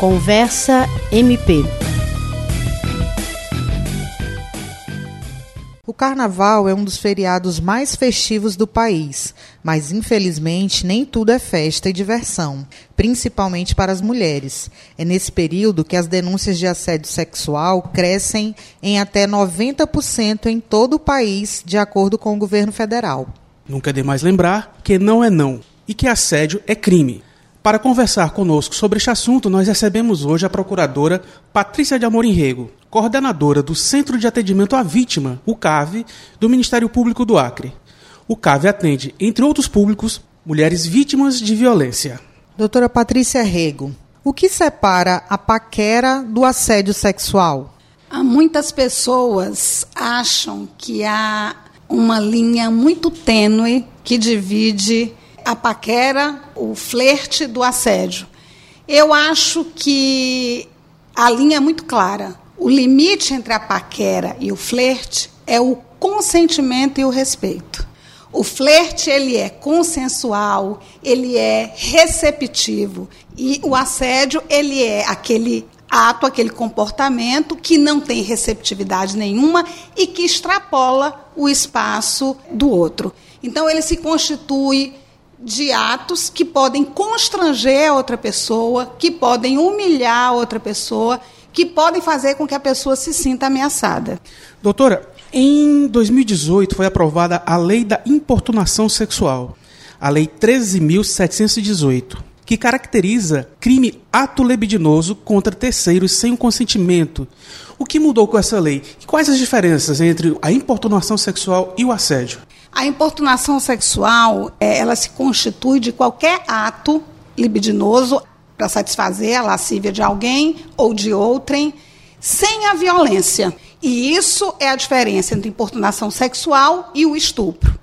Conversa MP. O carnaval é um dos feriados mais festivos do país, mas infelizmente nem tudo é festa e diversão, principalmente para as mulheres. É nesse período que as denúncias de assédio sexual crescem em até 90% em todo o país, de acordo com o governo federal. Nunca é demais lembrar que não é não e que assédio é crime. Para conversar conosco sobre este assunto, nós recebemos hoje a procuradora Patrícia de Amorim Rego, coordenadora do Centro de Atendimento à Vítima, o CAV, do Ministério Público do Acre. O CAV atende, entre outros públicos, mulheres vítimas de violência. Doutora Patrícia Rego, o que separa a paquera do assédio sexual? Há muitas pessoas acham que há uma linha muito tênue que divide a paquera, o flerte do assédio. Eu acho que a linha é muito clara. O limite entre a paquera e o flerte é o consentimento e o respeito. O flerte ele é consensual, ele é receptivo e o assédio ele é aquele ato, aquele comportamento que não tem receptividade nenhuma e que extrapola o espaço do outro. Então ele se constitui de atos que podem constranger a outra pessoa, que podem humilhar a outra pessoa, que podem fazer com que a pessoa se sinta ameaçada. Doutora, em 2018 foi aprovada a Lei da Importunação Sexual, a Lei 13.718, que caracteriza crime ato libidinoso contra terceiros sem o consentimento. O que mudou com essa lei? E quais as diferenças entre a importunação sexual e o assédio? A importunação sexual, é, ela se constitui de qualquer ato libidinoso para satisfazer a lascívia de alguém ou de outrem, sem a violência. E isso é a diferença entre importunação sexual e o estupro.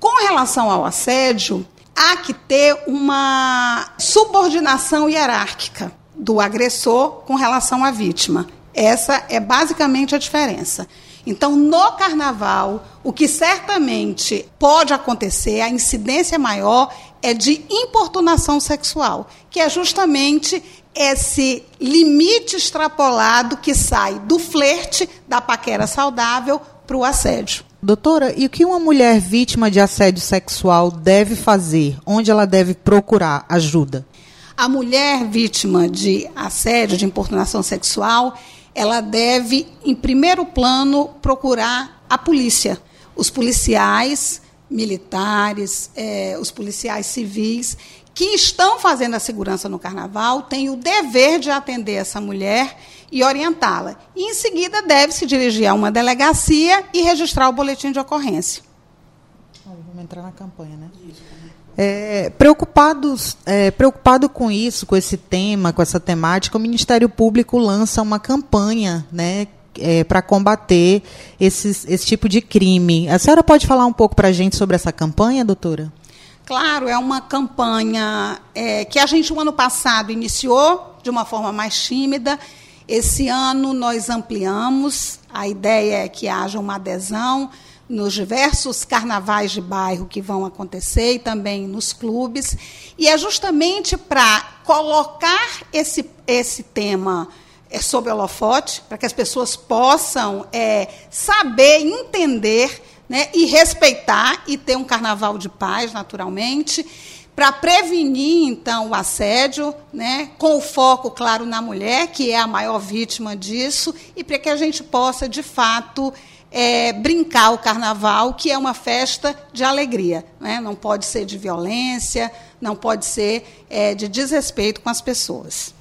Com relação ao assédio, há que ter uma subordinação hierárquica do agressor com relação à vítima. Essa é basicamente a diferença. Então, no carnaval, o que certamente pode acontecer, a incidência maior, é de importunação sexual, que é justamente esse limite extrapolado que sai do flerte, da paquera saudável, para o assédio. Doutora, e o que uma mulher vítima de assédio sexual deve fazer? Onde ela deve procurar ajuda? A mulher vítima de assédio, de importunação sexual, ela deve, em primeiro plano, procurar a polícia. Os policiais militares, é, os policiais civis, que estão fazendo a segurança no carnaval, têm o dever de atender essa mulher e orientá-la. E, em seguida, deve se dirigir a uma delegacia e registrar o boletim de ocorrência. Vamos entrar na campanha, né? É, preocupados, é, preocupado com isso, com esse tema, com essa temática, o Ministério Público lança uma campanha né, é, para combater esses, esse tipo de crime. A senhora pode falar um pouco para a gente sobre essa campanha, doutora? Claro, é uma campanha é, que a gente, no ano passado, iniciou de uma forma mais tímida. Esse ano nós ampliamos. A ideia é que haja uma adesão nos diversos carnavais de bairro que vão acontecer e também nos clubes. E é justamente para colocar esse, esse tema é, sob holofote, para que as pessoas possam é, saber, entender né, e respeitar e ter um carnaval de paz, naturalmente, para prevenir, então, o assédio, né, com o foco, claro, na mulher, que é a maior vítima disso, e para que a gente possa, de fato, é, brincar o carnaval, que é uma festa de alegria. Né? Não pode ser de violência, não pode ser é, de desrespeito com as pessoas.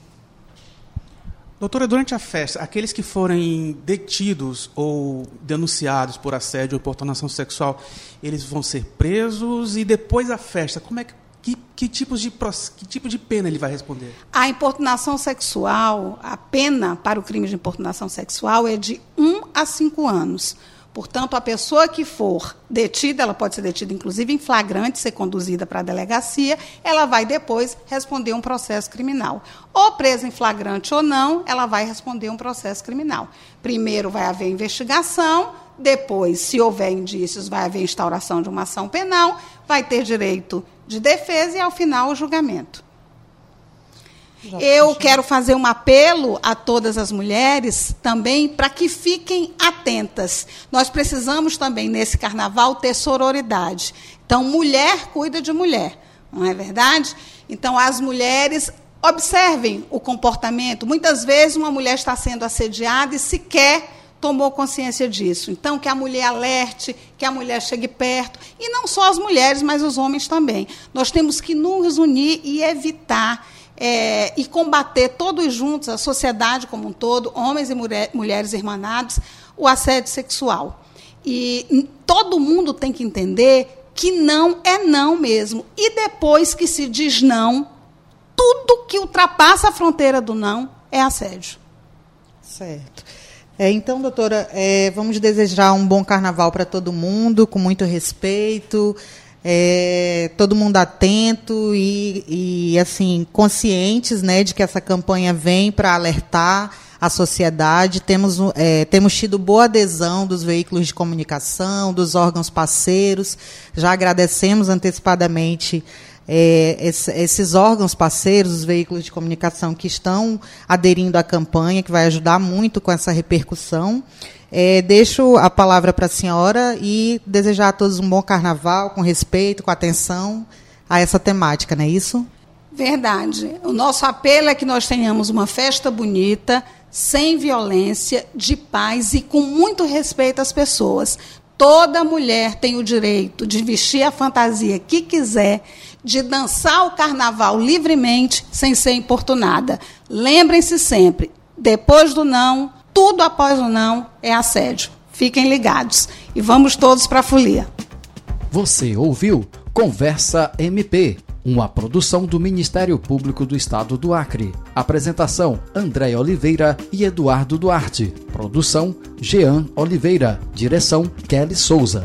Doutora, durante a festa, aqueles que forem detidos ou denunciados por assédio ou importunação sexual, eles vão ser presos e depois da festa, como é que que, que, tipos de, que tipo de pena ele vai responder? A importunação sexual, a pena para o crime de importunação sexual é de 1 a 5 anos. Portanto, a pessoa que for detida, ela pode ser detida inclusive em flagrante, ser conduzida para a delegacia, ela vai depois responder um processo criminal. Ou presa em flagrante ou não, ela vai responder um processo criminal. Primeiro vai haver investigação, depois, se houver indícios, vai haver instauração de uma ação penal, vai ter direito de defesa e, ao final, o julgamento. Eu quero fazer um apelo a todas as mulheres também para que fiquem atentas. Nós precisamos também, nesse carnaval, ter sororidade. Então, mulher cuida de mulher, não é verdade? Então, as mulheres observem o comportamento. Muitas vezes, uma mulher está sendo assediada e sequer tomou consciência disso. Então, que a mulher alerte, que a mulher chegue perto. E não só as mulheres, mas os homens também. Nós temos que nos unir e evitar é, e combater todos juntos, a sociedade como um todo, homens e mulher, mulheres irmanados, o assédio sexual. E todo mundo tem que entender que não é não mesmo. E depois que se diz não, tudo que ultrapassa a fronteira do não é assédio. Certo. É, então, doutora, é, vamos desejar um bom carnaval para todo mundo, com muito respeito, é, todo mundo atento e, e, assim conscientes né, de que essa campanha vem para alertar a sociedade. Temos, é, temos tido boa adesão dos veículos de comunicação, dos órgãos parceiros. Já agradecemos antecipadamente é, esses órgãos parceiros, os veículos de comunicação que estão aderindo à campanha, que vai ajudar muito com essa repercussão. É, deixo a palavra para a senhora e desejar a todos um bom carnaval, com respeito, com atenção a essa temática, não é isso? Verdade. O nosso apelo é que nós tenhamos uma festa bonita, sem violência, de paz e com muito respeito às pessoas. Toda mulher tem o direito de vestir a fantasia que quiser, de dançar o carnaval livremente, sem ser importunada. Lembrem-se sempre: depois do não, tudo após o não é assédio. Fiquem ligados e vamos todos para a folia. Você ouviu Conversa MP, uma produção do Ministério Público do Estado do Acre. Apresentação: André Oliveira e Eduardo Duarte. Produção: Jean Oliveira. Direção: Kelly Souza.